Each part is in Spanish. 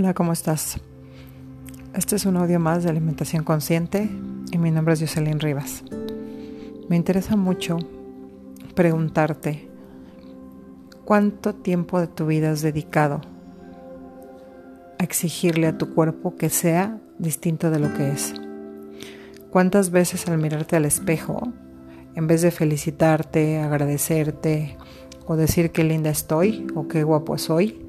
Hola, ¿cómo estás? Este es un audio más de alimentación consciente y mi nombre es Jocelyn Rivas. Me interesa mucho preguntarte cuánto tiempo de tu vida has dedicado a exigirle a tu cuerpo que sea distinto de lo que es. ¿Cuántas veces al mirarte al espejo, en vez de felicitarte, agradecerte o decir qué linda estoy o qué guapo soy,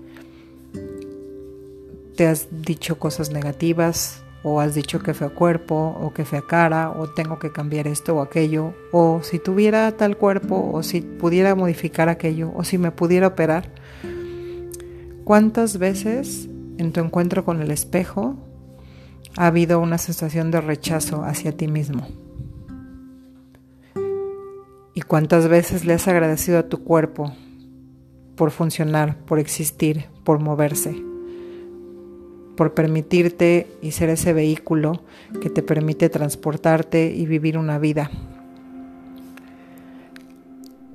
te has dicho cosas negativas o has dicho que fue cuerpo o que fea cara o tengo que cambiar esto o aquello o si tuviera tal cuerpo o si pudiera modificar aquello o si me pudiera operar. ¿Cuántas veces en tu encuentro con el espejo ha habido una sensación de rechazo hacia ti mismo? ¿Y cuántas veces le has agradecido a tu cuerpo por funcionar, por existir, por moverse? Por permitirte y ser ese vehículo que te permite transportarte y vivir una vida.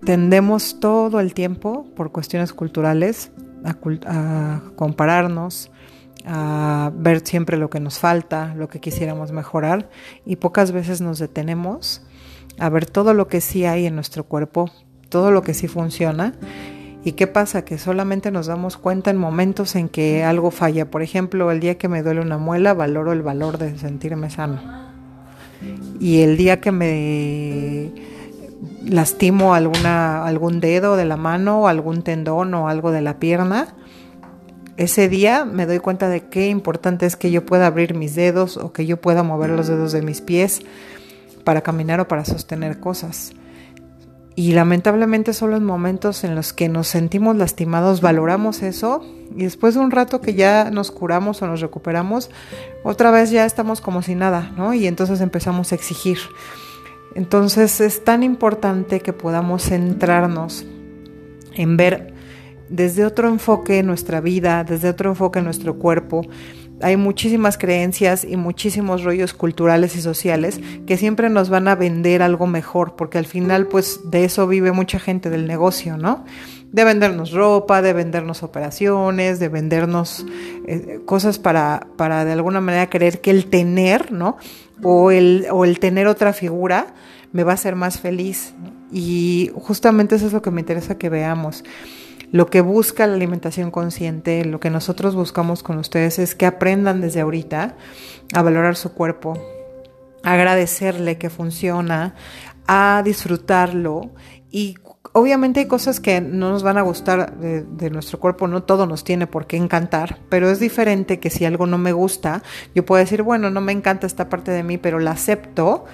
Tendemos todo el tiempo, por cuestiones culturales, a, compararnos, a ver siempre lo que nos falta, lo que quisiéramos mejorar y pocas veces nos detenemos a ver todo lo que sí hay en nuestro cuerpo, todo lo que sí funciona ¿Y qué pasa? Que solamente nos damos cuenta en momentos en que algo falla. Por ejemplo, el día que me duele una muela, valoro el valor de sentirme sano. Y el día que me lastimo alguna, algún dedo de la mano, algún tendón o algo de la pierna, ese día me doy cuenta de qué importante es que yo pueda abrir mis dedos o que yo pueda mover los dedos de mis pies para caminar o para sostener cosas. Y lamentablemente solo en momentos en los que nos sentimos lastimados valoramos eso y después de un rato que ya nos curamos o nos recuperamos, otra vez ya estamos como si nada, ¿no? Y entonces empezamos a exigir. Entonces es tan importante que podamos centrarnos en ver desde otro enfoque nuestra vida, desde otro enfoque nuestro cuerpo, hay muchísimas creencias y muchísimos rollos culturales y sociales que siempre nos van a vender algo mejor, porque al final pues de eso vive mucha gente del negocio, ¿no? De vendernos ropa, de vendernos operaciones, de vendernos eh, cosas para, para de alguna manera creer que el tener, ¿no? O el, o el tener otra figura me va a hacer más feliz. Y justamente eso es lo que me interesa que veamos. Lo que busca la alimentación consciente, lo que nosotros buscamos con ustedes es que aprendan desde ahorita a valorar su cuerpo, a agradecerle que funciona, a disfrutarlo. Y obviamente hay cosas que no nos van a gustar de, nuestro cuerpo, no todo nos tiene por qué encantar, pero es diferente que si algo no me gusta, yo puedo decir, bueno, no me encanta esta parte de mí, pero la acepto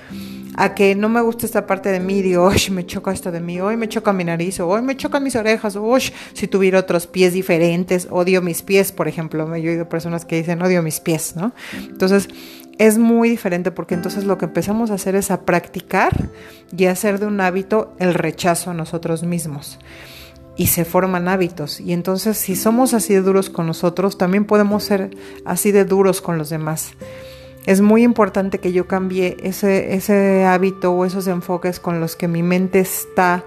a que no me gusta esta parte de mí, digo, hoy me choca esto de mí, hoy me choca mi nariz, hoy me chocan mis orejas, o si tuviera otros pies diferentes, odio mis pies, por ejemplo, yo he oído personas que dicen, odio mis pies, ¿no? Entonces, es muy diferente porque entonces lo que empezamos a hacer es a practicar y hacer de un hábito el rechazo a nosotros mismos. Y se forman hábitos. Y entonces si somos así de duros con nosotros, también podemos ser así de duros con los demás es muy importante que yo cambie ese, ese hábito o esos enfoques con los que mi mente está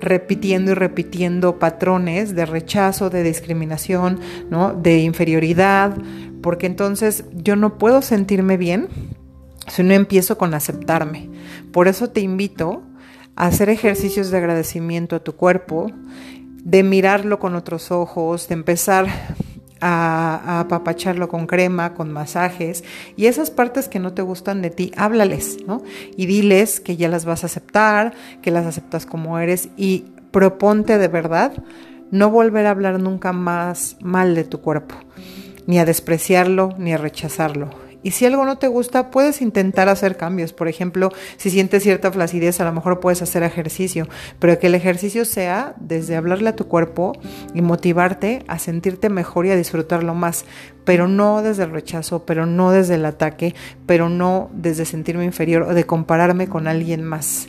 repitiendo y repitiendo patrones de rechazo, de discriminación, ¿no? de inferioridad, porque entonces yo no puedo sentirme bien si no empiezo con aceptarme. Por eso te invito a hacer ejercicios de agradecimiento a tu cuerpo, de mirarlo con otros ojos, de empezar a, apapacharlo con crema, con masajes, y esas partes que no te gustan de ti, háblales, ¿no? Y diles que ya las vas a aceptar, que las aceptas como eres y proponte de verdad no volver a hablar nunca más mal de tu cuerpo, ni a despreciarlo, ni a rechazarlo. Y si algo no te gusta, puedes intentar hacer cambios. Por ejemplo, si sientes cierta flacidez, a lo mejor puedes hacer ejercicio, pero que el ejercicio sea desde hablarle a tu cuerpo y motivarte a sentirte mejor y a disfrutarlo más, pero no desde el rechazo, pero no desde el ataque, pero no desde sentirme inferior o de compararme con alguien más.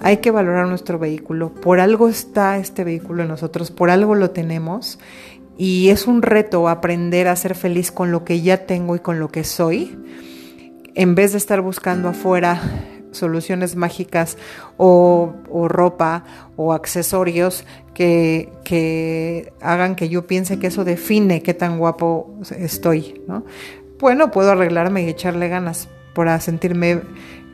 Hay que valorar nuestro vehículo. Por algo está este vehículo en nosotros, por algo lo tenemos y es un reto aprender a ser feliz con lo que ya tengo y con lo que soy, en vez de estar buscando afuera soluciones mágicas o, ropa o accesorios que, que, hagan que yo piense que eso define qué tan guapo estoy, ¿no? Bueno, puedo arreglarme y echarle ganas para sentirme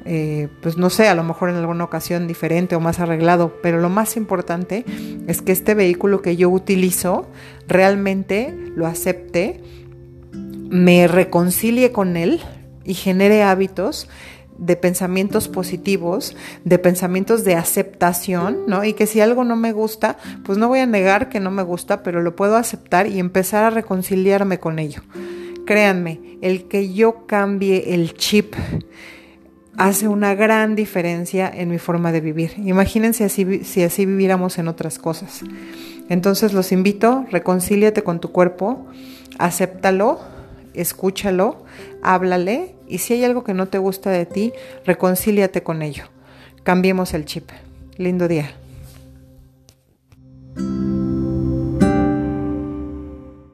eh, pues no sé, a lo mejor en alguna ocasión diferente o más arreglado, pero lo más importante es que este vehículo que yo utilizo realmente lo acepte, me reconcilie con él y genere hábitos de pensamientos positivos, de pensamientos de aceptación, ¿no? Y que si algo no me gusta, pues no voy a negar que no me gusta, pero lo puedo aceptar y empezar a reconciliarme con ello. Créanme, el que yo cambie el chip hace una gran diferencia en mi forma de vivir. Imagínense así, si así viviéramos en otras cosas. Entonces los invito, reconcíliate con tu cuerpo, acéptalo, escúchalo, háblale y si hay algo que no te gusta de ti, reconcíliate con ello. Cambiemos el chip. Lindo día.